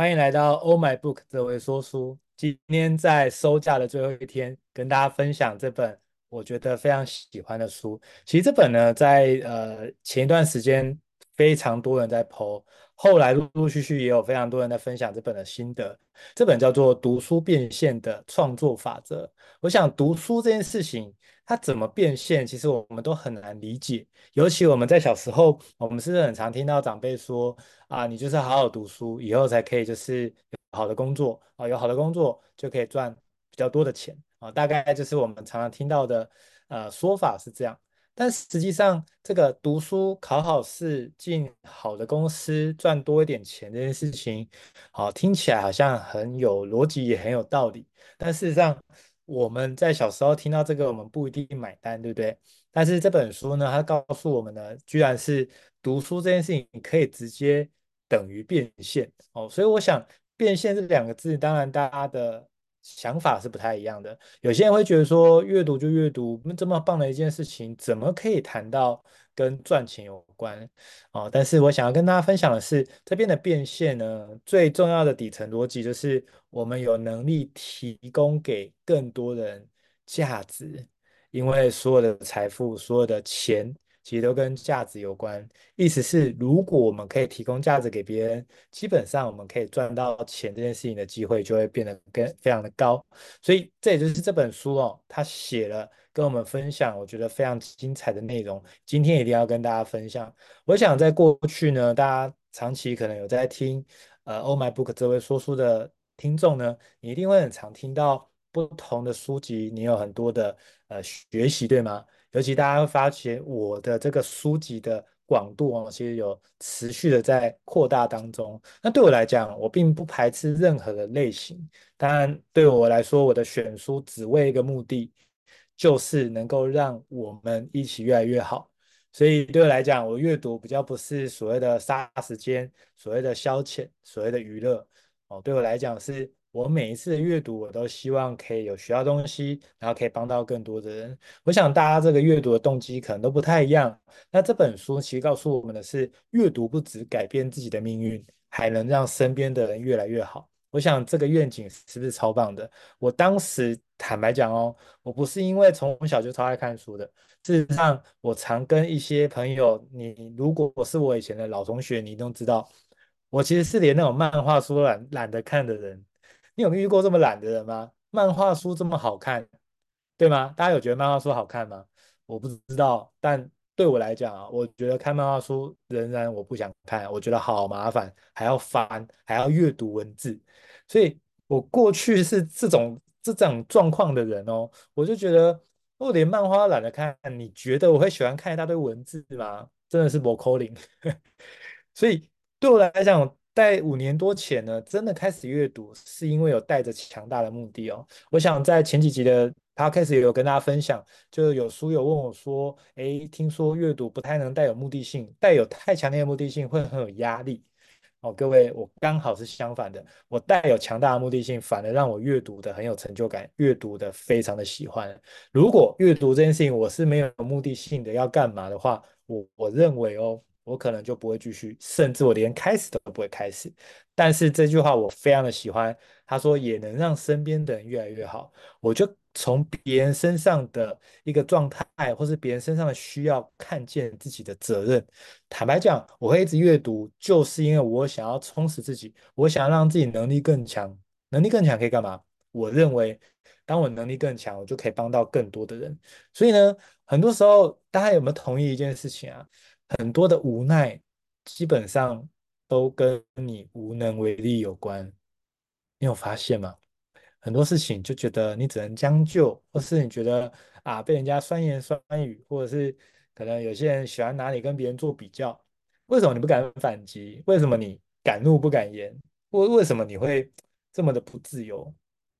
欢迎来到 Oh My Book 哲维说书。今天在收假的最后一天，跟大家分享这本我觉得非常喜欢的书。其实这本呢，在呃前一段时间非常多人在 po，后来陆陆续续也有非常多人在分享这本的心得。这本叫做《读书变现的创作法则》。我想读书这件事情。它怎么变现？其实我们都很难理解。尤其我们在小时候，我们是不是很常听到长辈说啊，你就是好好读书，以后才可以就是有好的工作啊，有好的工作就可以赚比较多的钱啊。大概就是我们常常听到的呃说法是这样。但实际上，这个读书、考好试、进好的公司、赚多一点钱这件事情，好，听起来好像很有逻辑，也很有道理。但事实上，我们在小时候听到这个，我们不一定买单，对不对？但是这本书呢，它告诉我们呢，居然是读书这件事情你可以直接等于变现哦。所以我想，变现这两个字，当然大家的想法是不太一样的。有些人会觉得说，阅读就阅读，这么棒的一件事情，怎么可以谈到跟赚钱有关哦？但是我想要跟大家分享的是，这边的变现呢，最重要的底层逻辑就是，我们有能力提供给更多人价值，因为所有的财富，所有的钱。其实都跟价值有关，意思是，如果我们可以提供价值给别人，基本上我们可以赚到钱这件事情的机会就会变得更非常的高。所以这也就是这本书哦，他写了跟我们分享，我觉得非常精彩的内容。今天一定要跟大家分享。我想在过去呢，大家长期可能有在听呃 Oh My Book 这位说书的听众呢，你一定会很常听到不同的书籍，你有很多的呃学习，对吗？尤其大家会发觉我的这个书籍的广度哦，其实有持续的在扩大当中。那对我来讲，我并不排斥任何的类型。当然，对我来说，我的选书只为一个目的，就是能够让我们一起越来越好。所以对我来讲，我阅读比较不是所谓的杀时间，所谓的消遣，所谓的娱乐哦。对我来讲是。我每一次的阅读，我都希望可以有学到东西，然后可以帮到更多的人。我想大家这个阅读的动机可能都不太一样。那这本书其实告诉我们的是，阅读不只改变自己的命运，还能让身边的人越来越好。我想这个愿景是不是超棒的？我当时坦白讲哦，我不是因为从小就超爱看书的。事实上，我常跟一些朋友，你如果是我以前的老同学，你都知道，我其实是连那种漫画书懒懒得看的人。你有遇过这么懒的人吗？漫画书这么好看，对吗？大家有觉得漫画书好看吗？我不知道，但对我来讲啊，我觉得看漫画书仍然我不想看，我觉得好麻烦，还要翻，还要阅读文字，所以我过去是这种这种状况的人哦，我就觉得我连漫画懒得看，你觉得我会喜欢看一大堆文字吗？真的是不可能，所以对我来讲。在五年多前呢，真的开始阅读，是因为有带着强大的目的哦。我想在前几集的 podcast 也有跟大家分享，就有书友问我说：“诶，听说阅读不太能带有目的性，带有太强烈的目的性会很有压力。”哦，各位，我刚好是相反的，我带有强大的目的性，反而让我阅读的很有成就感，阅读的非常的喜欢。如果阅读这件事情我是没有目的性的要干嘛的话，我我认为哦。我可能就不会继续，甚至我连开始都不会开始。但是这句话我非常的喜欢，他说也能让身边的人越来越好。我就从别人身上的一个状态，或是别人身上的需要，看见自己的责任。坦白讲，我会一直阅读，就是因为我想要充实自己，我想要让自己能力更强。能力更强可以干嘛？我认为，当我能力更强，我就可以帮到更多的人。所以呢，很多时候大家有没有同意一件事情啊？很多的无奈，基本上都跟你无能为力有关。你有发现吗？很多事情就觉得你只能将就，或是你觉得啊被人家酸言酸语，或者是可能有些人喜欢拿你跟别人做比较。为什么你不敢反击？为什么你敢怒不敢言？为为什么你会这么的不自由？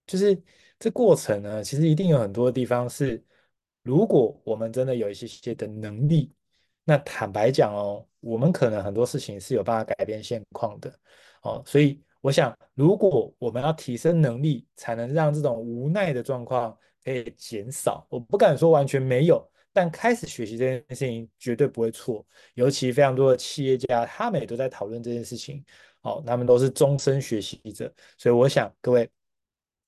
就是这过程呢，其实一定有很多地方是，如果我们真的有一些些的能力。那坦白讲哦，我们可能很多事情是有办法改变现况的哦，所以我想，如果我们要提升能力，才能让这种无奈的状况可以减少。我不敢说完全没有，但开始学习这件事情绝对不会错。尤其非常多的企业家，他们也都在讨论这件事情。好，他们都是终身学习者，所以我想各位。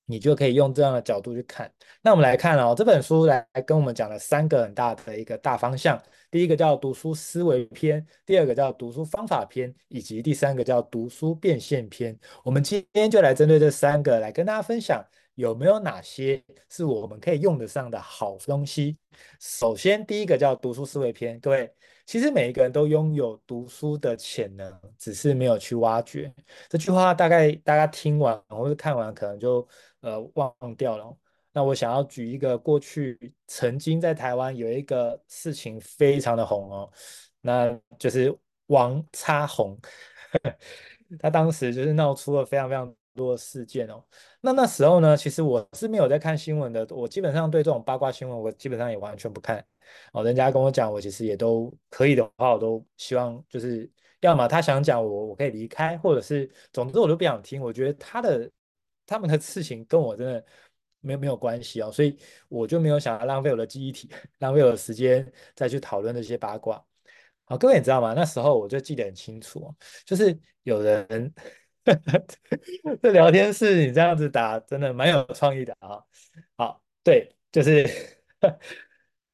你就可以用这样的角度去看。那我们来看哦，这本书来跟我们讲了三个很大的一个大方向。第一个叫读书思维篇，第二个叫读书方法篇，以及第三个叫读书变现篇。我们今天就来针对这三个来跟大家分享，有没有哪些是我们可以用得上的好东西。首先，第一个叫读书思维篇，各位。其实每一个人都拥有读书的潜能，只是没有去挖掘。这句话大概大家听完或者看完，可能就呃忘掉了。那我想要举一个过去曾经在台湾有一个事情非常的红哦，那就是王叉红，他当时就是闹出了非常非常多的事件哦。那那时候呢，其实我是没有在看新闻的，我基本上对这种八卦新闻，我基本上也完全不看。哦，人家跟我讲，我其实也都可以的话，我都希望就是，要么他想讲我，我可以离开，或者是，总之我都不想听。我觉得他的他们的事情跟我真的没有没有关系哦，所以我就没有想要浪费我的记忆体，浪费我的时间再去讨论那些八卦。好，各位你知道吗？那时候我就记得很清楚，就是有人 这聊天室你这样子打，真的蛮有创意的啊。好，对，就是。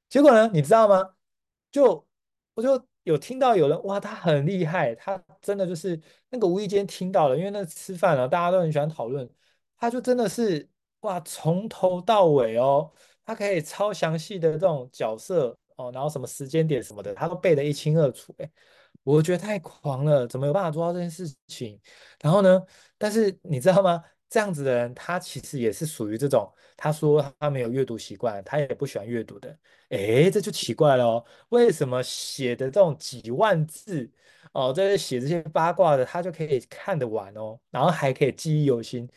结果呢，你知道吗？就我就有听到有人哇，他很厉害，他真的就是那个无意间听到了，因为那吃饭了，大家都很喜欢讨论，他就真的是哇，从头到尾哦，他可以超详细的这种角色哦，然后什么时间点什么的，他都背得一清二楚。哎，我觉得太狂了，怎么有办法做到这件事情？然后呢，但是你知道吗？这样子的人，他其实也是属于这种。他说他没有阅读习惯，他也不喜欢阅读的。诶，这就奇怪了哦。为什么写的这种几万字哦，在这写这些八卦的，他就可以看得完哦，然后还可以记忆犹新，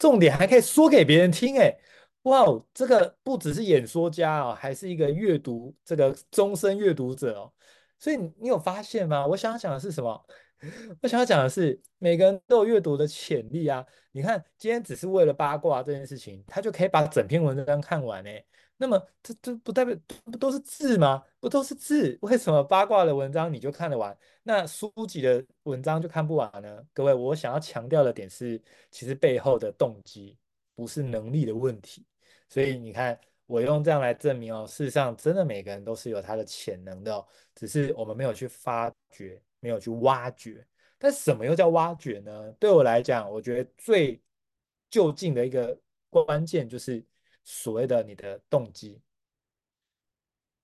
重点还可以说给别人听。诶，哇哦，这个不只是演说家哦，还是一个阅读这个终身阅读者哦。所以你有发现吗？我想要讲的是什么？我想要讲的是，每个人都有阅读的潜力啊！你看，今天只是为了八卦这件事情，他就可以把整篇文章看完诶。那么，这这不代表不都是字吗？不都是字？为什么八卦的文章你就看得完，那书籍的文章就看不完呢？各位，我想要强调的点是，其实背后的动机不是能力的问题。所以你看，我用这样来证明哦，事实上，真的每个人都是有他的潜能的哦，只是我们没有去发掘。没有去挖掘，但什么又叫挖掘呢？对我来讲，我觉得最就近的一个关键就是所谓的你的动机。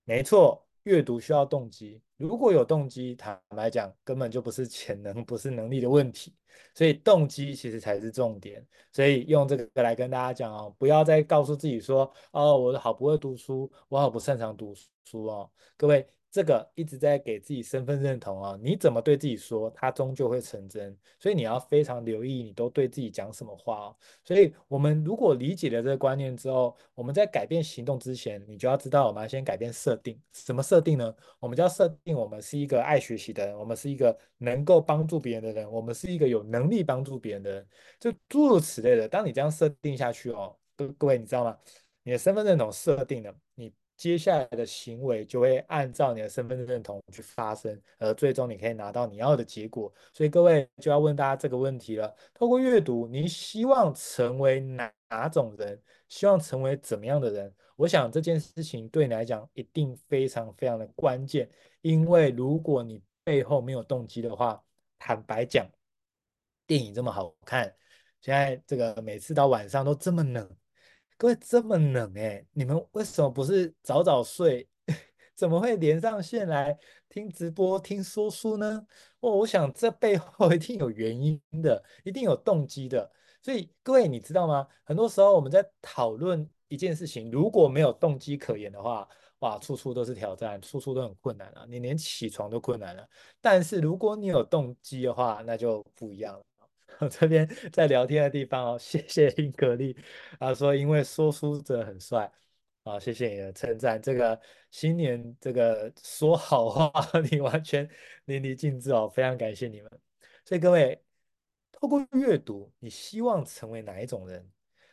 没错，阅读需要动机。如果有动机，坦白讲，根本就不是潜能，不是能力的问题。所以动机其实才是重点。所以用这个来跟大家讲哦，不要再告诉自己说，哦，我好不会读书，我好不擅长读书哦，各位。这个一直在给自己身份认同啊，你怎么对自己说，它终究会成真。所以你要非常留意，你都对自己讲什么话哦。所以我们如果理解了这个观念之后，我们在改变行动之前，你就要知道，我们要先改变设定。什么设定呢？我们就要设定，我们是一个爱学习的人，我们是一个能够帮助别人的人，我们是一个有能力帮助别人的人，就诸如此类的。当你这样设定下去哦，各各位你知道吗？你的身份认同设定了，你。接下来的行为就会按照你的身份认同去发生，而最终你可以拿到你要的结果。所以各位就要问大家这个问题了：透过阅读，你希望成为哪哪种人？希望成为怎么样的人？我想这件事情对你来讲一定非常非常的关键，因为如果你背后没有动机的话，坦白讲，电影这么好看，现在这个每次到晚上都这么冷。各位这么冷哎，你们为什么不是早早睡？怎么会连上线来听直播、听说书呢？哦，我想这背后 一定有原因的，一定有动机的。所以各位，你知道吗？很多时候我们在讨论一件事情，如果没有动机可言的话，哇，处处都是挑战，处处都很困难啊，你连起床都困难了。但是如果你有动机的话，那就不一样了。我 这边在聊天的地方哦，谢谢英格丽啊，说因为说书者很帅啊，谢谢你的称赞。这个新年这个说好话，你完全淋漓尽致哦，非常感谢你们。所以各位，透过阅读，你希望成为哪一种人？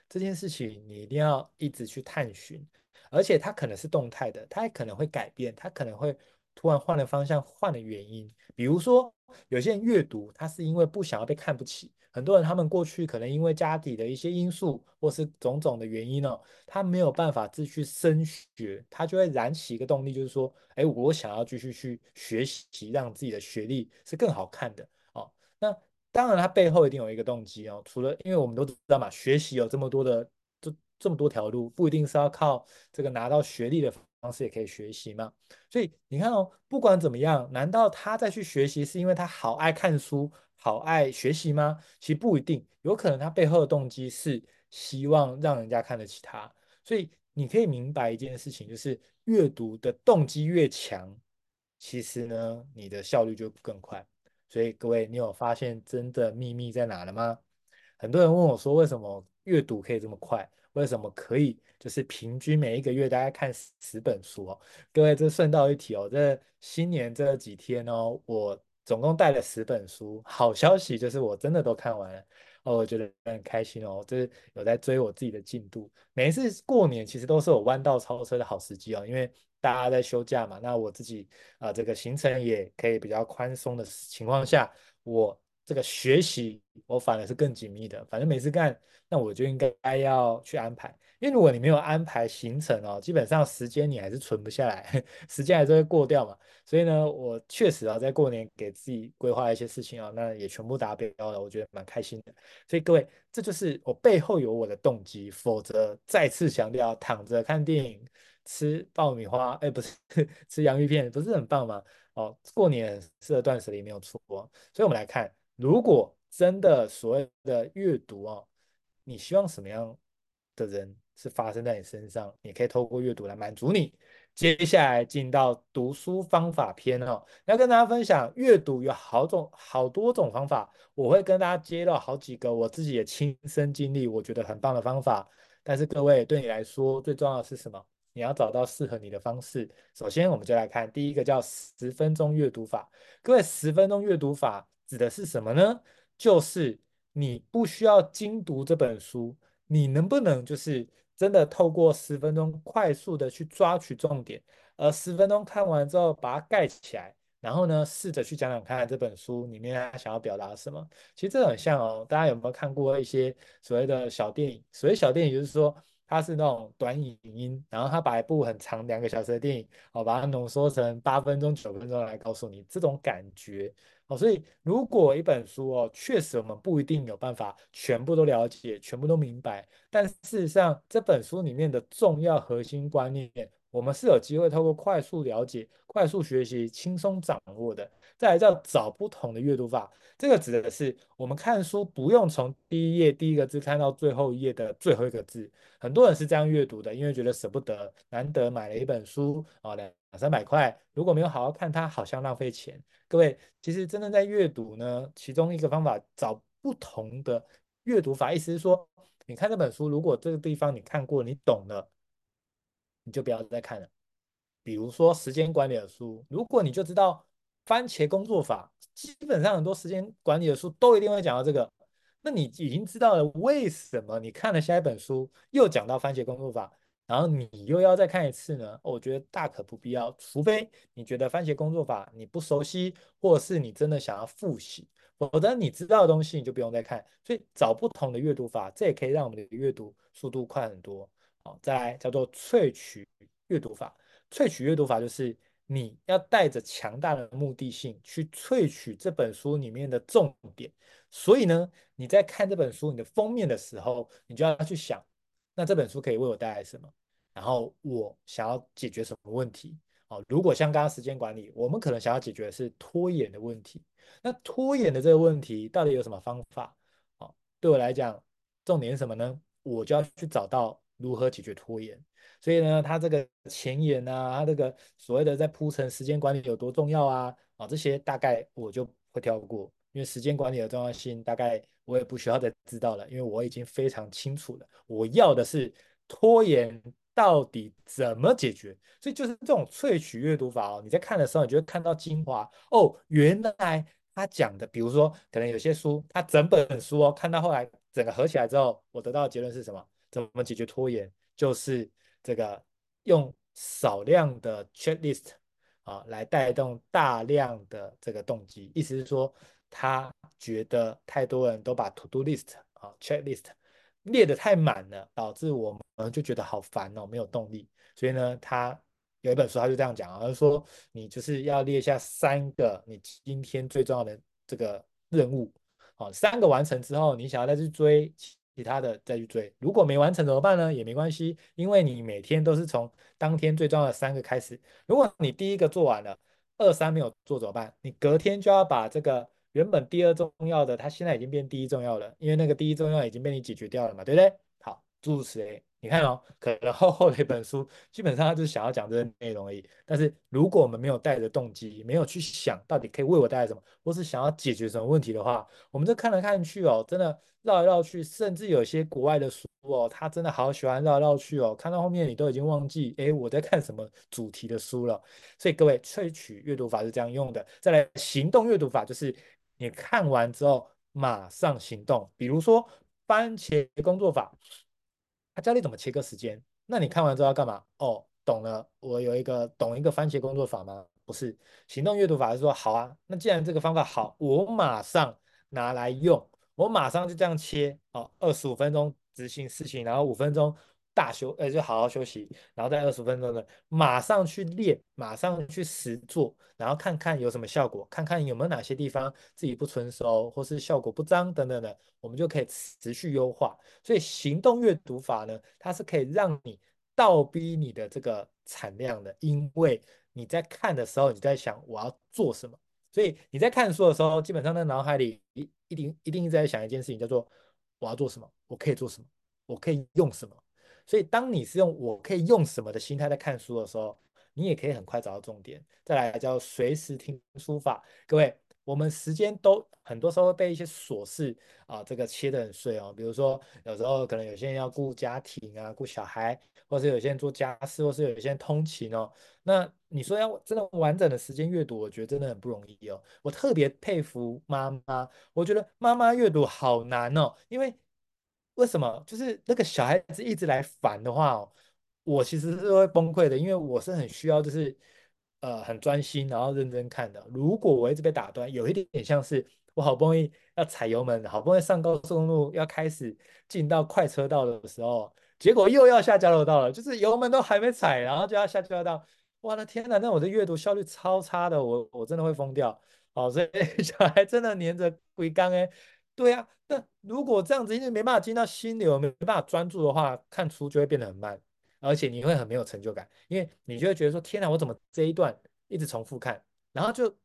这件事情你一定要一直去探寻，而且它可能是动态的，它也可能会改变，它可能会突然换了方向，换了原因。比如说，有些人阅读，他是因为不想要被看不起。很多人他们过去可能因为家底的一些因素，或是种种的原因哦，他没有办法继续升学，他就会燃起一个动力，就是说，哎，我想要继续去学习，让自己的学历是更好看的哦。那当然，他背后一定有一个动机哦。除了，因为我们都知道嘛，学习有这么多的，这这么多条路，不一定是要靠这个拿到学历的方式也可以学习嘛。所以你看哦，不管怎么样，难道他再去学习是因为他好爱看书？好爱学习吗？其实不一定，有可能他背后的动机是希望让人家看得起他。所以你可以明白一件事情，就是阅读的动机越强，其实呢，你的效率就更快。所以各位，你有发现真的秘密在哪了吗？很多人问我说，为什么阅读可以这么快？为什么可以就是平均每一个月大概看十本书哦？各位，这顺道一提哦，这新年这几天哦，我。总共带了十本书，好消息就是我真的都看完了哦，我觉得很开心哦，就是有在追我自己的进度。每一次过年其实都是我弯道超车的好时机哦，因为大家在休假嘛，那我自己啊、这个行程也可以比较宽松的情况下，我这个学习我反而是更紧密的。反正每次干，那我就应该要去安排。因为如果你没有安排行程哦，基本上时间你还是存不下来，时间还是会过掉嘛。所以呢，我确实啊，在过年给自己规划一些事情啊，那也全部达标了，我觉得蛮开心的。所以各位，这就是我背后有我的动机，否则再次强调，躺着看电影、吃爆米花，哎，不是 吃洋芋片，不是很棒吗？哦，过年适合断舍离没有错。所以我们来看，如果真的所谓的阅读哦，你希望什么样的人？是发生在你身上，你可以透过阅读来满足你。接下来进到读书方法篇哦，要跟大家分享阅读有好种好多种方法，我会跟大家接到好几个我自己也亲身经历，我觉得很棒的方法。但是各位对你来说最重要的是什么？你要找到适合你的方式。首先，我们就来看第一个叫十分钟阅读法。各位，十分钟阅读法指的是什么呢？就是你不需要精读这本书，你能不能就是？真的透过十分钟快速的去抓取重点，而十分钟看完之后把它盖起来，然后呢，试着去讲讲看这本书里面他想要表达什么。其实这很像哦，大家有没有看过一些所谓的小电影？所谓小电影就是说它是那种短影音，然后它把一部很长两个小时的电影哦，把它浓缩成八分钟、九分钟来告诉你这种感觉。所以如果一本书哦，确实我们不一定有办法全部都了解、全部都明白，但事实上这本书里面的重要核心观念，我们是有机会透过快速了解、快速学习、轻松掌握的。再来叫找不同的阅读法，这个指的是我们看书不用从第一页第一个字看到最后一页的最后一个字。很多人是这样阅读的，因为觉得舍不得，难得买了一本书啊，两三百块，如果没有好好看它，好像浪费钱。各位，其实真的在阅读呢，其中一个方法找不同的阅读法，意思是说，你看这本书，如果这个地方你看过，你懂了，你就不要再看了。比如说时间管理的书，如果你就知道。番茄工作法，基本上很多时间管理的书都一定会讲到这个。那你已经知道了为什么你看了下一本书又讲到番茄工作法，然后你又要再看一次呢？我觉得大可不必要，除非你觉得番茄工作法你不熟悉，或者是你真的想要复习，否则你知道的东西你就不用再看。所以找不同的阅读法，这也可以让我们的阅读速度快很多。好，再来叫做萃取阅读法，萃取阅读法就是。你要带着强大的目的性去萃取这本书里面的重点，所以呢，你在看这本书你的封面的时候，你就要去想，那这本书可以为我带来什么？然后我想要解决什么问题？哦，如果像刚刚时间管理，我们可能想要解决的是拖延的问题，那拖延的这个问题到底有什么方法？哦，对我来讲，重点是什么呢？我就要去找到如何解决拖延。所以呢，他这个前言啊，他这个所谓的在铺陈时间管理有多重要啊，啊，这些大概我就会跳过，因为时间管理的重要性大概我也不需要再知道了，因为我已经非常清楚了。我要的是拖延到底怎么解决，所以就是这种萃取阅读法哦，你在看的时候，你就会看到精华哦，原来他讲的，比如说可能有些书，他整本书哦，看到后来整个合起来之后，我得到的结论是什么？怎么解决拖延？就是。这个用少量的 checklist 啊，来带动大量的这个动机。意思是说，他觉得太多人都把 to do list 啊 checklist 列得太满了，导致我们就觉得好烦哦，没有动力。所以呢，他有一本书他就这样讲啊，他说你就是要列下三个你今天最重要的这个任务，好，三个完成之后，你想要再去追。其他的再去追，如果没完成怎么办呢？也没关系，因为你每天都是从当天最重要的三个开始。如果你第一个做完了，二三没有做怎么办？你隔天就要把这个原本第二重要的，它现在已经变第一重要了，因为那个第一重要已经被你解决掉了嘛，对不对？诸如此类。你看哦，可能厚厚的一本书，基本上他就是想要讲这些内容而已。但是如果我们没有带着动机，没有去想到底可以为我带来什么，或是想要解决什么问题的话，我们这看来看去哦，真的绕来绕去，甚至有些国外的书哦，他真的好喜欢绕来绕去哦，看到后面你都已经忘记，哎，我在看什么主题的书了。所以各位，萃取阅读法是这样用的。再来，行动阅读法就是你看完之后马上行动，比如说番茄工作法。他教你怎么切割时间，那你看完之后要干嘛？哦，懂了，我有一个懂一个番茄工作法吗？不是，行动阅读法是说，好啊，那既然这个方法好，我马上拿来用，我马上就这样切，哦，二十五分钟执行事情，然后五分钟。大休，呃，就好好休息，然后在二十分钟呢马上去练，马上去实做，然后看看有什么效果，看看有没有哪些地方自己不成熟，或是效果不彰等等的，我们就可以持续优化。所以行动阅读法呢，它是可以让你倒逼你的这个产量的，因为你在看的时候，你在想我要做什么，所以你在看书的时候，基本上在脑海里一一定一定在想一件事情，叫做我要做什么，我可以做什么，我可以用什么。所以，当你是用我可以用什么的心态在看书的时候，你也可以很快找到重点。再来叫随时听书法。各位，我们时间都很多时候被一些琐事啊，这个切得很碎哦。比如说，有时候可能有些人要顾家庭啊，顾小孩，或是有些人做家事，或是有些人通勤哦。那你说要真的完整的时间阅读，我觉得真的很不容易哦。我特别佩服妈妈，我觉得妈妈阅读好难哦，因为。为什么？就是那个小孩子一直来烦的话，我其实是会崩溃的，因为我是很需要，就是呃很专心，然后认真看的。如果我一直被打断，有一点点像是我好不容易要踩油门，好不容易上高速公路要开始进到快车道的时候，结果又要下交流道了，就是油门都还没踩，然后就要下交流道。我的天哪，那我的阅读效率超差的，我我真的会疯掉。哦，所以 小孩真的黏着龟缸哎。对呀、啊，那如果这样子，因为没办法进到心流，没办法专注的话，看书就会变得很慢，而且你会很没有成就感，因为你就会觉得说：天哪，我怎么这一段一直重复看，然后就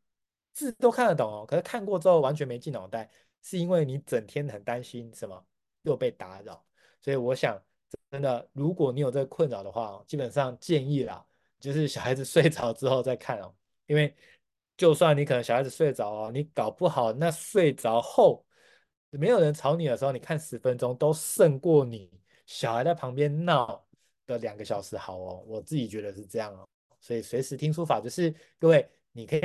字都看得懂哦，可是看过之后完全没进脑袋，是因为你整天很担心什么又被打扰。所以我想，真的，如果你有这个困扰的话，基本上建议啦，就是小孩子 睡着之后再看哦，因为就算你可能小孩子睡着哦，你搞不好那睡着后。没有人吵你的时候，你看十分钟都胜过你小孩在旁边闹的两个小时好哦。我自己觉得是这样哦。所以随时听书法就是各位，你可以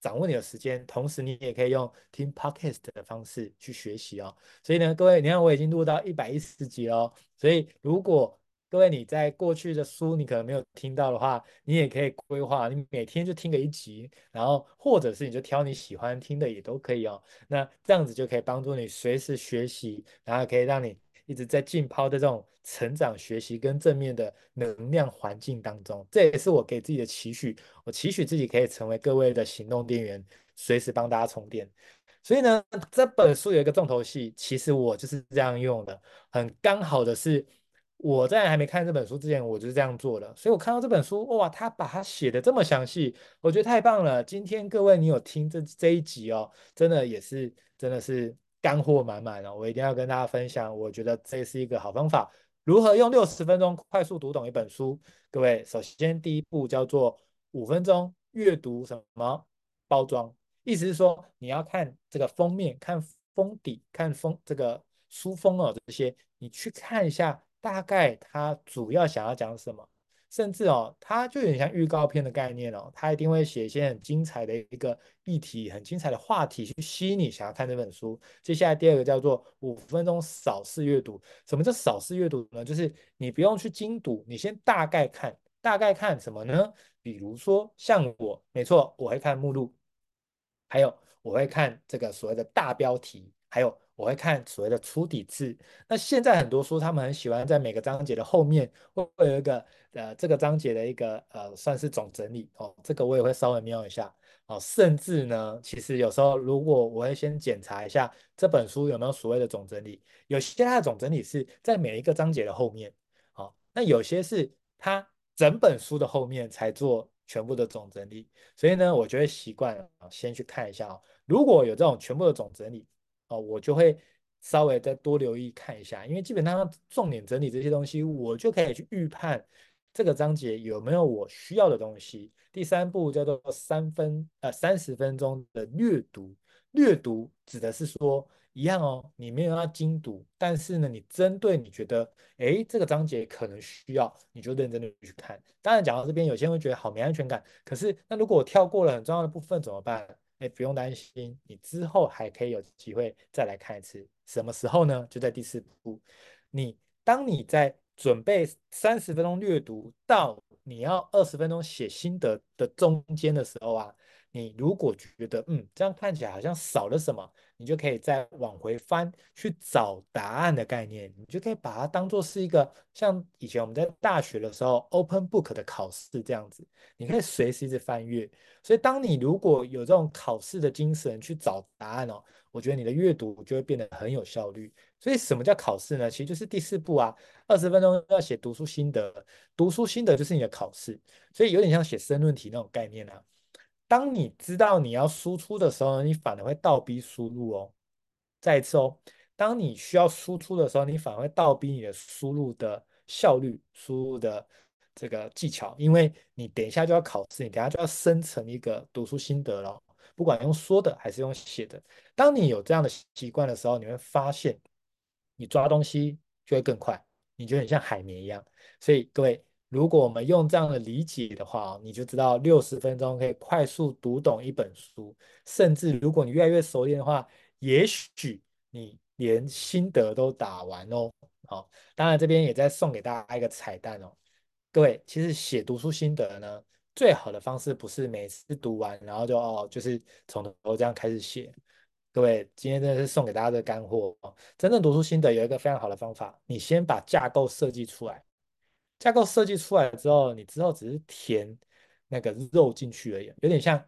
掌握你的时间，同时你也可以用听 podcast 的方式去学习哦。所以呢，各位，你看我已经录到一百一十集哦，所以如果各位，你在过去的书你可能没有听到的话，你也可以规划，你每天就听个一集，然后或者是你就挑你喜欢听的也都可以哦。那这样子就可以帮助你随时学习，然后可以让你一直在浸泡的这种成长、学习跟正面的能量环境当中。这也是我给自己的期许，我期许自己可以成为各位的行动电源，随时帮大家充电。所以呢，这本书有一个重头戏，其实我就是这样用的，很刚好的是。我在还没看这本书之前，我就是这样做的。所以我看到这本书，哇，他把它写的这么详细，我觉得太棒了。今天各位你有听这这一集哦，真的也是真的是干货满满哦。我一定要跟大家分享，我觉得这是一个好方法，如何用六十分钟快速读懂一本书。各位，首先第一步叫做五分钟阅读什么包装，意思是说你要看这个封面、看封底、看封这个书封哦，这些你去看一下。大概他主要想要讲什么，甚至哦，他就有点像预告片的概念哦，他一定会写一些很精彩的一个议题、很精彩的话题去吸引你想要看这本书。接下来第二个叫做五分钟扫视阅读。什么叫扫视阅读呢？就是你不用去精读，你先大概看，大概看什么呢？比如说像我，没错，我会看目录，还有我会看这个所谓的大标题，还有我会看所谓的粗底字。那现在很多书，他们很喜欢在每个章节的后面会会有一个呃这个章节的一个呃算是总整理哦，这个我也会稍微瞄一下哦。甚至呢，其实有时候如果我会先检查一下这本书有没有所谓的总整理，有些它的总整理是在每一个章节的后面，好，那有些是它。整本书的后面才做全部的总整理，所以呢，我就会习惯啊，先去看一下哦。如果有这种全部的总整理哦，我就会稍微再多留意看一下，因为基本上重点整理这些东西，我就可以去预判这个章节有没有我需要的东西。第三步叫做三分呃三十分钟的略读，略读指的是说。一样哦，你没有要精读，但是呢，你针对你觉得，哎，这个章节可能需要，你就认真的去看。当然，讲到这边，有些人会觉得好没安全感。可是，那如果我跳过了很重要的部分怎么办？哎，不用担心，你之后还可以有机会再来看一次。什么时候呢？就在第四步，你当你在准备三十分钟阅读到你要二十分钟写心得的中间的时候啊。你如果觉得嗯，这样看起来好像少了什么，你就可以再往回翻去找答案的概念，你就可以把它当做是一个像以前我们在大学的时候 open book 的考试这样子，你可以随时一直翻阅。所以当你如果有这种考试的精神去找答案哦，我觉得你的阅读就会变得很有效率。所以什么叫考试呢？其实就是第四步啊，二十分钟要写读书心得，读书心得就是你的考试，所以有点像写申论题那种概念啊。当你知道你要输出的时候，你反而会倒逼输入哦。再一次哦，当你需要输出的时候，你反而会倒逼你的输入的效率、输入的这个技巧，因为你等一下就要考试，你等下就要生成一个读书心得了，不管用说的还是用写的。当你有这样的习惯的时候，你会发现你抓东西就会更快，你就很像海绵一样。所以各位。如果我们用这样的理解的话，你就知道六十分钟可以快速读懂一本书，甚至如果你越来越熟练的话，也许你连心得都打完哦。好，当然这边也在送给大家一个彩蛋哦。各位，其实写读书心得呢，最好的方式不是每次读完然后就哦，就是从头这样开始写。各位，今天真的是送给大家的干货哦。真正读书心得有一个非常好的方法，你先把架构设计出来。架构设计出来之后，你之后只是填那个肉进去而已，有点像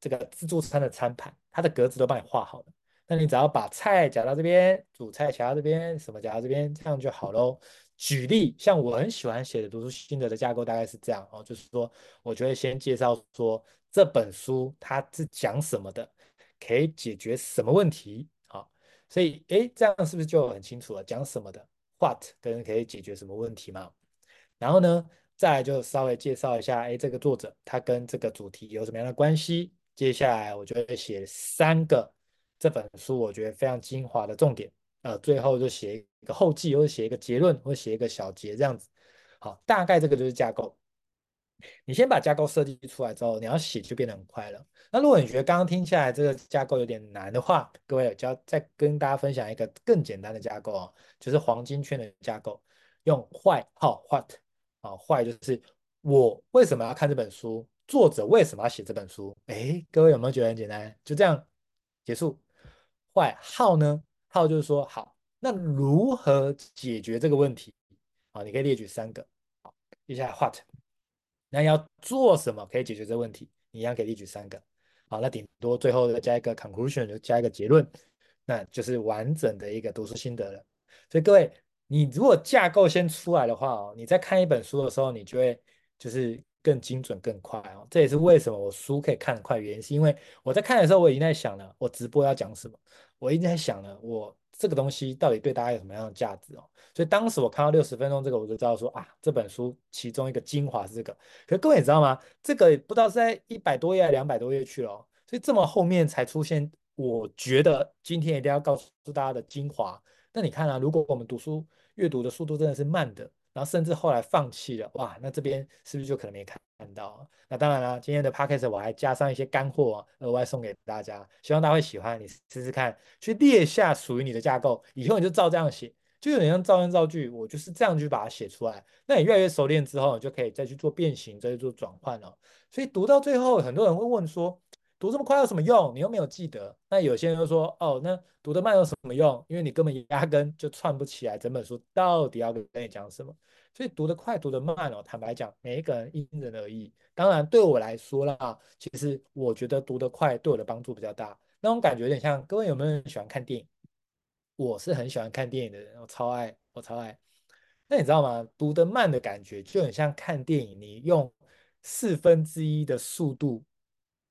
这个自助餐的餐盘，它的格子都帮你画好了。那你只要把菜夹到这边，主菜夹到这边，什么夹到这边，这样就好喽。举例，像我很喜欢写的读书心得的架构大概是这样哦，就是说，我就会先介绍说这本书它是讲什么的，可以解决什么问题啊？所以，诶，这样是不是就很清楚了？讲什么的，what 跟可以解决什么问题嘛？然后呢，再来就稍微介绍一下，哎，这个作者他跟这个主题有什么样的关系？接下来我就会写三个这本书我觉得非常精华的重点，呃，最后就写一个后记，或者写一个结论，或者写一个小结这样子。好，大概这个就是架构。你先把架构设计出来之后，你要写就变得很快了。那如果你觉得刚刚听下来这个架构有点难的话，各位就要再跟大家分享一个更简单的架构哦，就是黄金圈的架构，用 Why、How、What。啊，坏就是我为什么要看这本书？作者为什么要写这本书？哎，各位有没有觉得很简单？就这样结束。坏，how 呢？how 就是说好，那如何解决这个问题？啊，你可以列举三个。好，接下来 what，那要做什么可以解决这个问题？你一样可以列举三个。好，那顶多最后再加一个 conclusion，就加一个结论，那就是完整的一个读书心得了。所以各位。你如果架构先出来的话哦，你在看一本书的时候，你就会就是更精准更快哦。这也是为什么我书可以看得快，原因是因为我在看的时候，我已经在想了，我直播要讲什么，我已经在想了，我这个东西到底对大家有什么样的价值哦。所以当时我看到六十分钟这个，我就知道说啊，这本书其中一个精华是这个。可是各位你知道吗？这个不知道是在一百多页还是两百多页去了哦，所以这么后面才出现，我觉得今天一定要告诉大家的精华。那你看啊，如果我们读书阅读的速度真的是慢的，然后甚至后来放弃了，哇，那这边是不是就可能没看到？那当然了，今天的 podcast 我还加上一些干货额外送给大家，希望大家会喜欢。你试试看，去列下属于你的架构，以后你就照这样写，就有点像照样造句，我就是这样去把它写出来。那你越来越熟练之后，你就可以再去做变形，再去做转换了。所以读到最后，很多人会问说，读这么快有什么用？你又没有记得。那有些人就说，哦，那读得慢有什么用？因为你根本压根就串不起来整本书到底要跟你讲什么。所以读得快，读得慢哦，坦白讲，每一个人因人而异。当然，对我来说啦，其实我觉得读得快对我的帮助比较大。那种感觉有点像，各位有没有人喜欢看电影？我是很喜欢看电影的人，我超爱，我超爱。那你知道吗？读得慢的感觉就很像看电影，你用四分之一的速度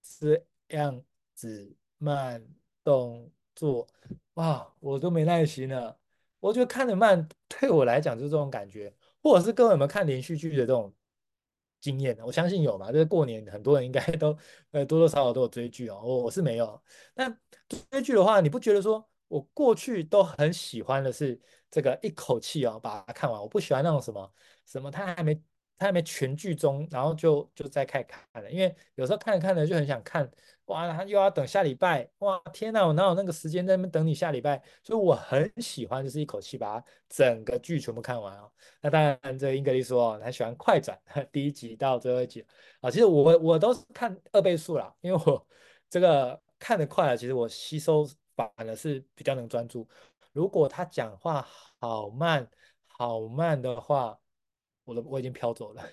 是样子慢动作，哇，我都没耐心了。我觉得看得慢对我来讲就是这种感觉，或者是各位有没有看连续剧的这种经验？我相信有嘛，就是过年很多人应该都呃多多少少都有追剧哦，我我是没有。那追剧的话，你不觉得说？我过去都很喜欢的是这个一口气哦把它看完，我不喜欢那种什么什么，他还没他还没全剧终，然后就就再开看了，因为有时候看着看着就很想看，哇，他又要等下礼拜，哇，天哪，我哪有那个时间在那边等你下礼拜？所以我很喜欢就是一口气把它整个剧全部看完哦。那当然，这英格丽说，他喜欢快转，第一集到最后一集啊，其实我我都是看二倍速啦，因为我这个看得快了，其实我吸收。反而是比较能专注。如果他讲话好慢好慢的话，我都我已经飘走了。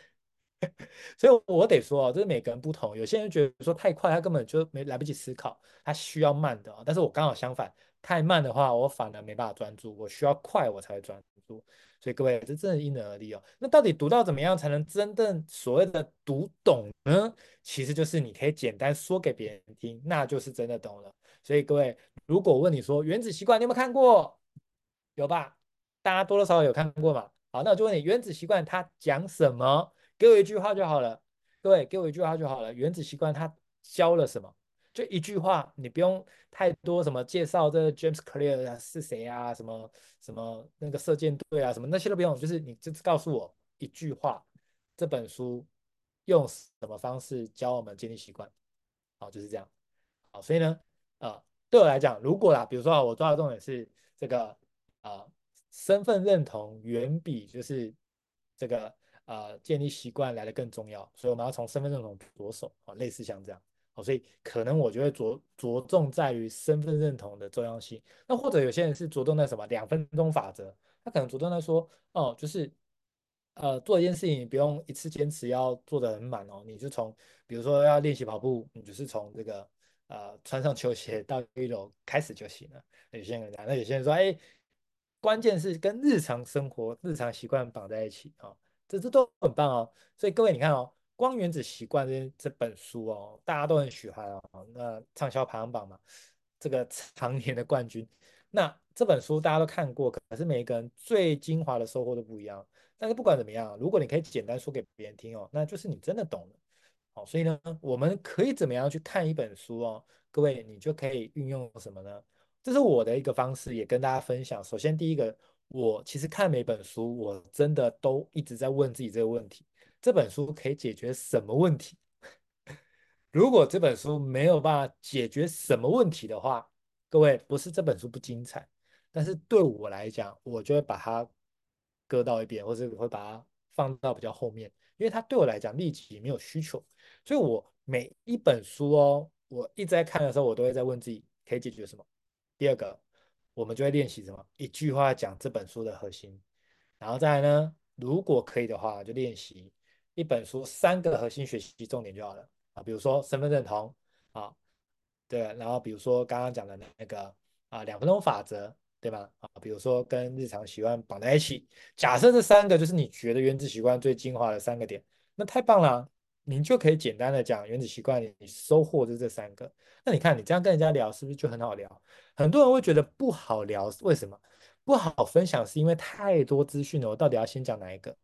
所以我得说啊，这是每个人不同。有些人觉得说太快，他根本就没来不及思考，他需要慢的。但是我刚好相反，太慢的话，我反而没办法专注。我需要快，我才会专注。所以各位，这真的因人而异哦。那到底读到怎么样才能真正所谓的读懂呢？其实就是你可以简单说给别人听，那就是真的懂了。所以各位，如果问你说《原子习惯》，你有没有看过？有吧？大家多多少少有看过嘛。好，那我就问你，《原子习惯》它讲什么？给我一句话就好了。各位，给我一句话就好了。《原子习惯》它教了什么？就一句话，你不用太多什么介绍。这 James Clear 是谁啊？什么什么那个射箭队啊？什么那些都不用，就是你就告诉我一句话，这本书用什么方式教我们建立习惯？好，就是这样。好，所以呢。啊、呃，对我来讲，如果啦，比如说我抓的重点是这个啊、身份认同远比就是这个呃建立习惯来的更重要，所以我们要从身份认同着手啊，类似像这样，好，所以可能我觉得着着重在于身份认同的重要性。那或者有些人是着重在什么两分钟法则，他可能着重在说哦，就是呃做一件事情不用一次坚持要做得很满哦，你就从比如说要练习跑步，你就是从这个。呃，穿上球鞋到一楼开始就行了。有些人讲，那有些人说，哎，关键是跟日常生活、日常习惯绑在一起啊，这这都很棒哦。所以各位，你看哦，《光原子习惯》这这本书哦，大家都很喜欢哦。那畅销排行榜嘛，这个常年的冠军。那这本书大家都看过，可是每一个人最精华的收获都不一样。但是不管怎么样，如果你可以简单说给别人听哦，那就是你真的懂了。好，所以呢，我们可以怎么样去看一本书哦？各位，你就可以运用什么呢？这是我的一个方式，也跟大家分享。首先，第一个，我其实看每本书，我真的都一直在问自己这个问题：这本书可以解决什么问题？如果这本书没有办法解决什么问题的话，各位，不是这本书不精彩，但是对我来讲，我就会把它搁到一边，或者会把它放到比较后面，因为它对我来讲立即没有需求。所以，我每一本书哦，我一直在看的时候，我都会在问自己可以解决什么。第二个，我们就会练习什么？一句话讲这本书的核心。然后再来呢，如果可以的话，就练习一本书三个核心学习重点就好了啊。比如说身份认同啊，对。然后比如说刚刚讲的那个啊两分钟法则，对吧？啊，比如说跟日常习惯绑在一起。假设这三个就是你觉得原子习惯最精华的三个点，那太棒了。你就可以简单的讲原子习惯，你收获的这三个。那你看你这样跟人家聊，是不是就很好聊？很多人会觉得不好聊，为什么？不好分享是因为太多资讯了，我到底要先讲哪一个？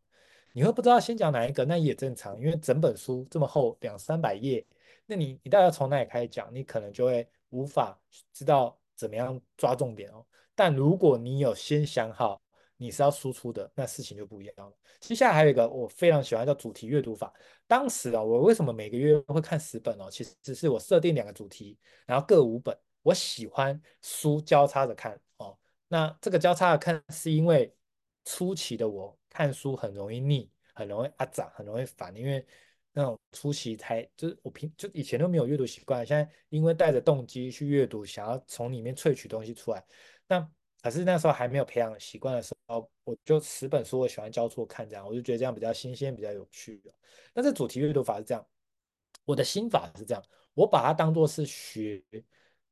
你会不知道先讲哪一个，那也正常，因为整本书这么厚，两三百页，那你你大概要从哪里开始讲？你可能就会无法知道怎么样抓重点哦。但如果你有先想好。你是要输出的，那事情就不一样了。接下来还有一个我非常喜欢叫主题阅读法。当时啊，我为什么每个月会看十本哦？其实只是我设定两个主题，然后各五本。我喜欢书交叉着看哦，那这个交叉着看是因为初期的我看书很容易腻，很容易阿长，很容易烦，因为那种初期才就是我平就以前都没有阅读习惯，现在因为带着动机去阅读，想要从里面萃取东西出来，那可是那时候还没有培养习惯的时候，我就十本书我喜欢交错看，这样我就觉得这样比较新鲜，比较有趣。那这主题阅读法是这样，我的心法是这样，我把它当做是学。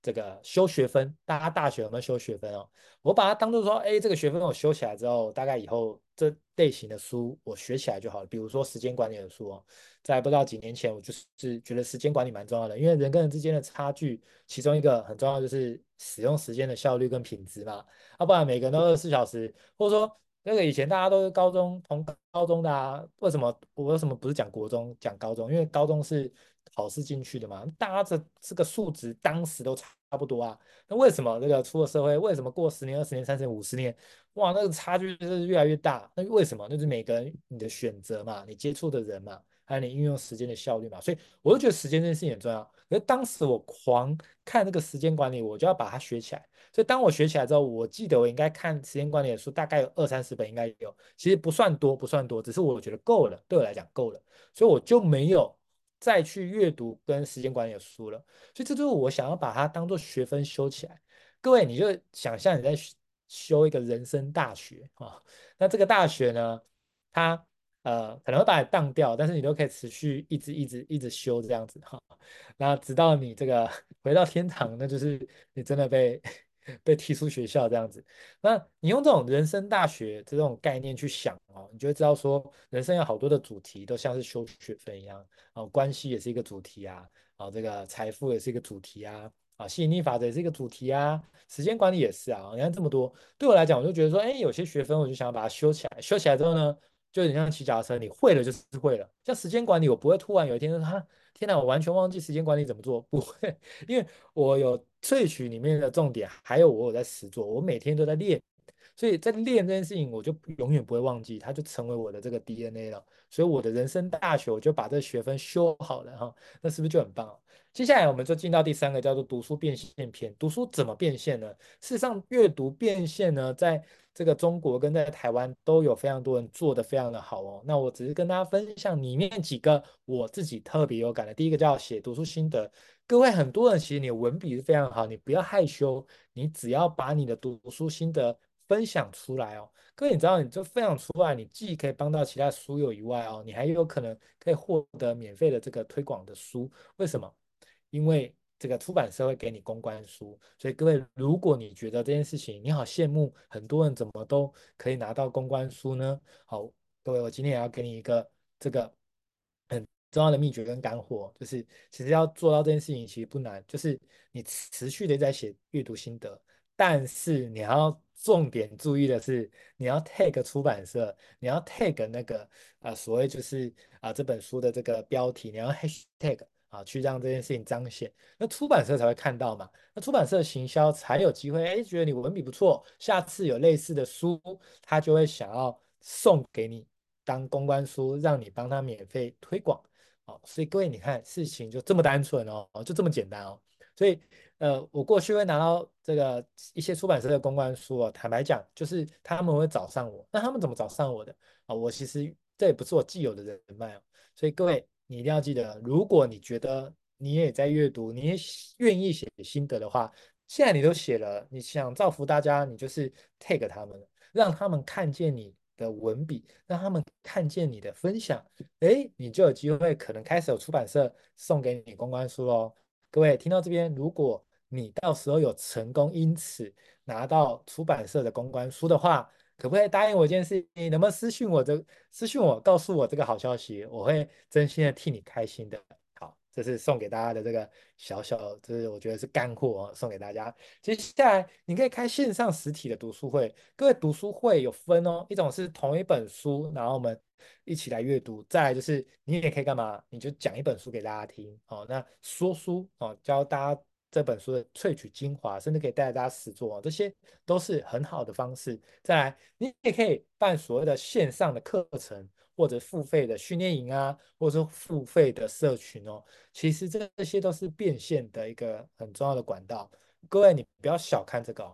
这个修学分，大家大学有没有修学分哦？我把它当做说，哎，这个学分我修起来之后，大概以后这类型的书我学起来就好了。比如说时间管理的书哦，在不知道几年前，我就是觉得时间管理蛮重要的，因为人跟人之间的差距，其中一个很重要就是使用时间的效率跟品质嘛。要不然每个人都二十四小时，或者说那个以前大家都是高中同高中的啊，为什么我为什么不是讲国中讲高中？因为高中是。考试进去的嘛，大家这这个数值当时都差差不多啊。那为什么那个出了社会，为什么过十年、二十年、三十年、五十年，哇，那个差距就是越来越大？那为什么？那就是每个人你的选择嘛，你接触的人嘛，还有你运用时间的效率嘛。所以我就觉得时间这件事情很重要。可是当时我狂看那个时间管理，我就要把它学起来。所以当我学起来之后，我记得我应该看时间管理的书，大概有二三十本，应该有。其实不算多，不算多，只是我觉得够了，对我来讲够了。所以我就没有。再去阅读跟时间管理的书了，所以这就是我想要把它当做学分修起来。各位，你就想象你在修一个人生大学啊，那这个大学呢，它呃可能会把你当掉，但是你都可以持续一直一直一直修这样子哈，那直到你这个 回到天堂，那就是你真的被。被踢出学校这样子，那你用这种人生大学这种概念去想哦，你就会知道说，人生有好多的主题都像是修学分一样哦，关系也是一个主题啊，啊，这个财富也是一个主题啊，啊，吸引力法则也是一个主题啊，时间管理也是啊，你看这么多，对我来讲，我就觉得说，哎，有些学分我就想要把它修起来，修起来之后呢，就有点像骑脚踏车，你会了就是会了，像时间管理，我不会突然有一天说哈。天呐，我完全忘记时间管理怎么做，不会，因为我有萃取里面的重点，还有我有在实做，我每天都在练，所以在练这件事情，我就永远不会忘记，它就成为我的这个 DNA 了。所以我的人生大学，我就把这学分修好了哈，那是不是就很棒？接下来我们就进到第三个，叫做读书变现篇。读书怎么变现呢？事实上，阅读变现呢，在这个中国跟在台湾都有非常多人做得非常的好哦。那我只是跟大家分享里面几个我自己特别有感的。第一个叫写读书心得。各位很多人其实你文笔是非常好，你不要害羞，你只要把你的读书心得分享出来哦。各位你知道，你就分享出来，你既可以帮到其他书友以外哦，你还有可能可以获得免费的这个推广的书。为什么？因为这个出版社会给你公关书，所以各位，如果你觉得这件事情你好羡慕，很多人怎么都可以拿到公关书呢？好，各位，我今天也要给你一个这个很重要的秘诀跟干货，就是其实要做到这件事情其实不难，就是你持续的在写阅读心得，但是你要重点注意的是，你要 tag 出版社，你要 tag 那个啊所谓就是啊这本书的这个标题，你要 hashtag。啊，去让这件事情彰显，那出版社才会看到嘛。那出版社行销才有机会，哎，觉得你文笔不错，下次有类似的书，他就会想要送给你当公关书，让你帮他免费推广。哦，所以各位你看，事情就这么单纯哦，就这么简单哦。所以，呃，我过去会拿到这个一些出版社的公关书哦，坦白讲，就是他们会找上我。那他们怎么找上我的？啊，我其实这也不是我既有的人脉哦。所以各位。你一定要记得，如果你觉得你也在阅读，你也愿意写心得的话，现在你都写了，你想造福大家，你就是 take 他们，让他们看见你的文笔，让他们看见你的分享，诶，你就有机会可能开始有出版社送给你公关书喽。各位听到这边，如果你到时候有成功因此拿到出版社的公关书的话，可不可以答应我一件事？你能不能私信我这私信我，告诉我这个好消息？我会真心的替你开心的。好，这是送给大家的这个小小，这是我觉得是干货哦，送给大家。接下来你可以开线上实体的读书会。各位读书会有分哦，一种是同一本书，然后我们一起来阅读；再来就是你也可以干嘛？你就讲一本书给大家听哦。那说书哦，教大家。这本书的萃取精华，甚至可以带着大家实作，这些都是很好的方式。再来，你也可以办所谓的线上的课程，或者付费的训练营啊，或者说付费的社群哦。其实这这些都是变现的一个很重要的管道。各位，你不要小看这个。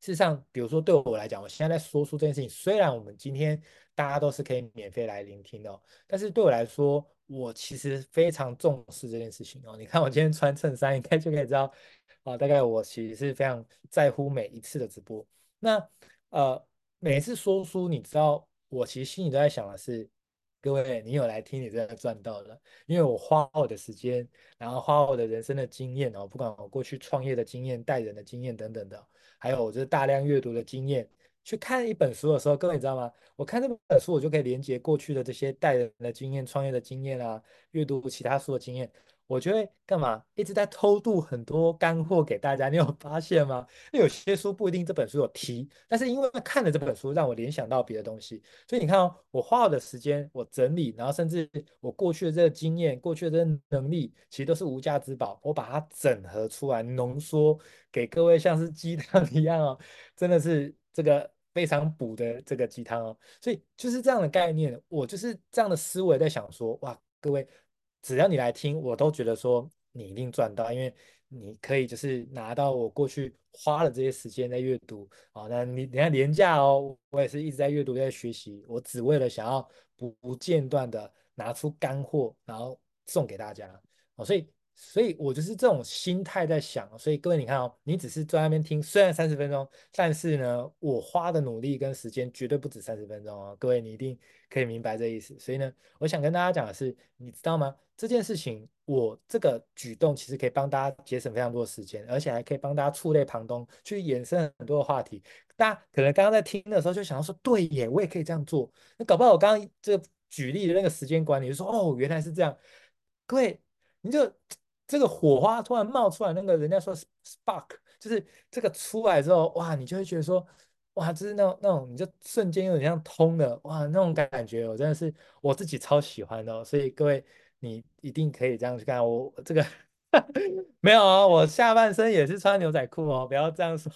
事实上，比如说对我来讲，我现在在说书这件事情，虽然我们今天大家都是可以免费来聆听的哦，但是对我来说，我其实非常重视这件事情哦。你看我今天穿衬衫，应该就可以知道啊，大概我其实是非常在乎每一次的直播。那呃，每次说书，你知道，我其实心里都在想的是。各位，你有来听，你真的赚到了，因为我花我的时间，然后花我的人生的经验哦，不管我过去创业的经验、带人的经验等等的，还有我这大量阅读的经验，去看一本书的时候，各位你知道吗？我看这本书，我就可以连接过去的这些带人的经验、创业的经验啊，阅读其他书的经验。我觉得干嘛一直在偷渡很多干货给大家？你有发现吗？因为有些书不一定这本书有提，但是因为看了这本书，让我联想到别的东西。所以你看哦，我花我的时间，我整理，然后甚至我过去的这个经验、过去的这个能力，其实都是无价之宝。我把它整合出来，浓缩给各位，像是鸡汤一样哦，真的是这个非常补的这个鸡汤哦。所以就是这样的概念，我就是这样的思维在想说，哇，各位。只要你来听，我都觉得说你一定赚到，因为你可以就是拿到我过去花了这些时间在阅读啊。那你等下连假哦，我也是一直在阅读，在学习，我只为了想要不间断的拿出干货，然后送给大家哦。所以，所以我就是这种心态在想。所以各位，你看哦，你只是坐在那边听，虽然三十分钟，但是呢，我花的努力跟时间绝对不止三十分钟哦。各位，你一定可以明白这意思。所以呢，我想跟大家讲的是，你知道吗？这件事情，我这个举动其实可以帮大家节省非常多的时间，而且还可以帮大家触类旁通，去衍生很多的话题。大家可能刚刚在听的时候就想到说，对耶，我也可以这样做。那搞不好我刚刚这举例的那个时间管理，就说哦，原来是这样。各位，你就这个火花突然冒出来，那个人家说 spark，就是这个出来之后，哇，你就会觉得说，哇，就是那种那种，你就瞬间有点像通的，哇，那种感觉，我真的是我自己超喜欢的哦。所以各位。你一定可以这样去看我这个 没有啊，我下半身也是穿牛仔裤哦，不要这样说，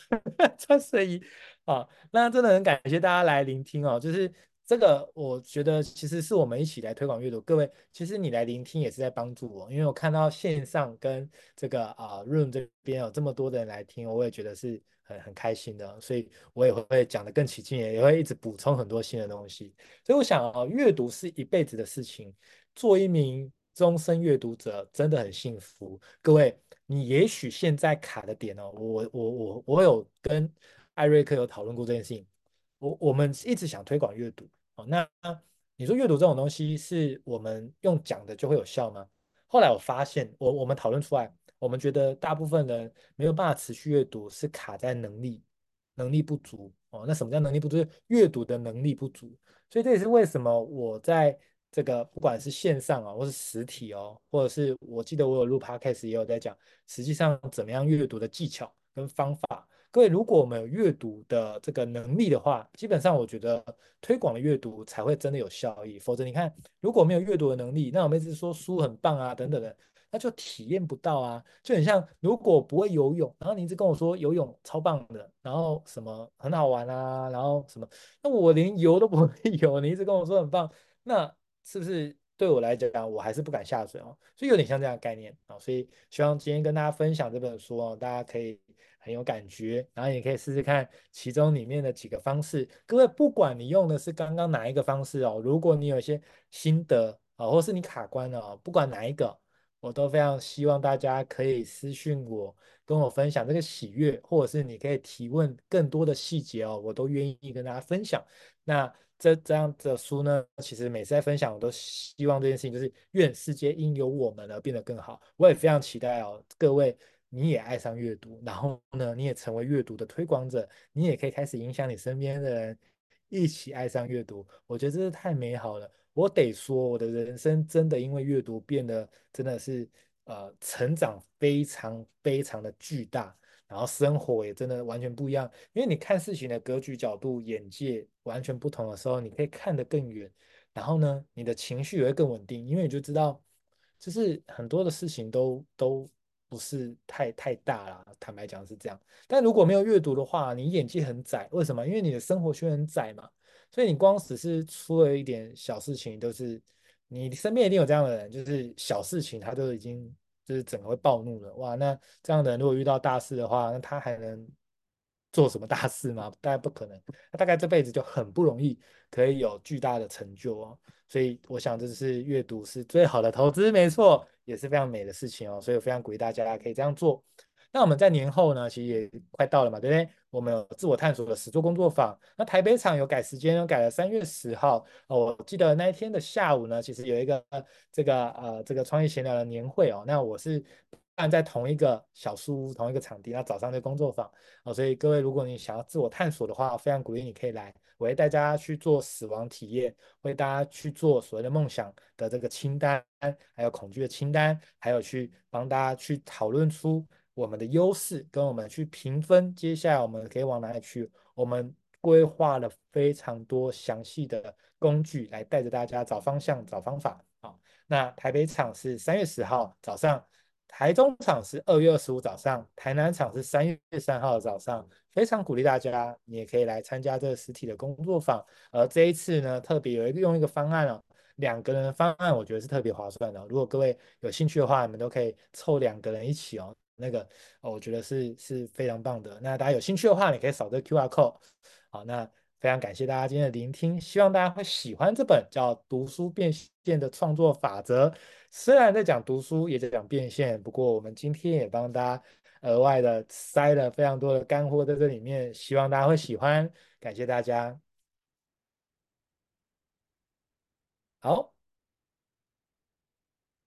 穿睡衣啊。那真的很感谢大家来聆听哦，就是这个，我觉得其实是我们一起来推广阅读。各位，其实你来聆听也是在帮助我，因为我看到线上跟这个啊 Room 这边有这么多的人来听，我也觉得是很很开心的，所以我也会讲得更起劲，也会一直补充很多新的东西。所以我想啊，阅读是一辈子的事情，做一名。终身阅读者真的很幸福，各位，你也许现在卡的点哦，我我我我有跟艾瑞克有讨论过这件事情，我我们一直想推广阅读哦，那你说阅读这种东西是我们用讲的就会有效吗？后来我发现，我我们讨论出来，我们觉得大部分人没有办法持续阅读，是卡在能力能力不足哦。那什么叫能力不足？阅读的能力不足，所以这也是为什么我在。这个不管是线上啊，或是实体哦，或者是我记得我有录 podcast 也有在讲，实际上怎么样阅读的技巧跟方法。各位，如果我们有阅读的这个能力的话，基本上我觉得推广的阅读才会真的有效益。否则你看，如果没有阅读的能力，那我们一直说书很棒啊等等的，那就体验不到啊。就很像如果不会游泳，然后你一直跟我说游泳超棒的，然后什么很好玩啊，然后什么，那我连游都不会游，你一直跟我说很棒，那。是不是对我来讲，我还是不敢下水哦？所以有点像这样的概念啊。所以希望今天跟大家分享这本书哦，大家可以很有感觉，然后也可以试试看其中里面的几个方式。各位，不管你用的是刚刚哪一个方式哦，如果你有一些心得啊，或是你卡关了哦，不管哪一个，我都非常希望大家可以私信我，跟我分享这个喜悦，或者是你可以提问更多的细节哦，我都愿意跟大家分享。那。这这样的书呢，其实每次在分享，我都希望这件事情就是愿世界因有我们而变得更好。我也非常期待哦，各位你也爱上阅读，然后呢，你也成为阅读的推广者，你也可以开始影响你身边的人，一起爱上阅读。我觉得这是太美好了。我得说，我的人生真的因为阅读变得真的是呃成长非常非常的巨大。然后生活也真的完全不一样，因为你看事情的格局、角度、眼界完全不同的时候，你可以看得更远。然后呢，你的情绪也会更稳定，因为你就知道，就是很多的事情都都不是太太大了。坦白讲是这样。但如果没有阅读的话，你眼界很窄。为什么？因为你的生活圈很窄嘛。所以你光只是出了一点小事情，都是你身边一定有这样的人，就是小事情他都已经。就是整个会暴怒了哇！那这样的人如果遇到大事的话，那他还能做什么大事吗？大概不可能。他大概这辈子就很不容易可以有巨大的成就哦。所以我想这是阅读是最好的投资，没错，也是非常美的事情哦。所以我非常鼓励大家可以这样做。那我们在年后呢，其实也快到了嘛，对不对？我们有自我探索的实作工作坊。那台北场有改时间，有改了三月十号。哦，我记得那一天的下午呢，其实有一个这个呃这个创业闲聊的年会哦。那我是办在同一个小书屋，同一个场地。那早上的工作坊哦，所以各位如果你想要自我探索的话，非常鼓励你可以来。我会带大家去做死亡体验，为大家去做所谓的梦想的这个清单，还有恐惧的清单，还有去帮大家去讨论出。我们的优势跟我们去评分，接下来我们可以往哪里去？我们规划了非常多详细的工具来带着大家找方向、找方法。好，那台北场是三月十号早上，台中场是二月二十五早上，台南场是三月三号早上。非常鼓励大家，你也可以来参加这个实体的工作坊。而这一次呢，特别有一个用一个方案哦，两个人的方案，我觉得是特别划算的。如果各位有兴趣的话，你们都可以凑两个人一起哦。那个哦，我觉得是是非常棒的。那大家有兴趣的话，你可以扫这个 QR code。好，那非常感谢大家今天的聆听，希望大家会喜欢这本叫《读书变现的创作法则》。虽然在讲读书，也在讲变现，不过我们今天也帮大家额外的塞了非常多的干货在这里面，希望大家会喜欢。感谢大家。好。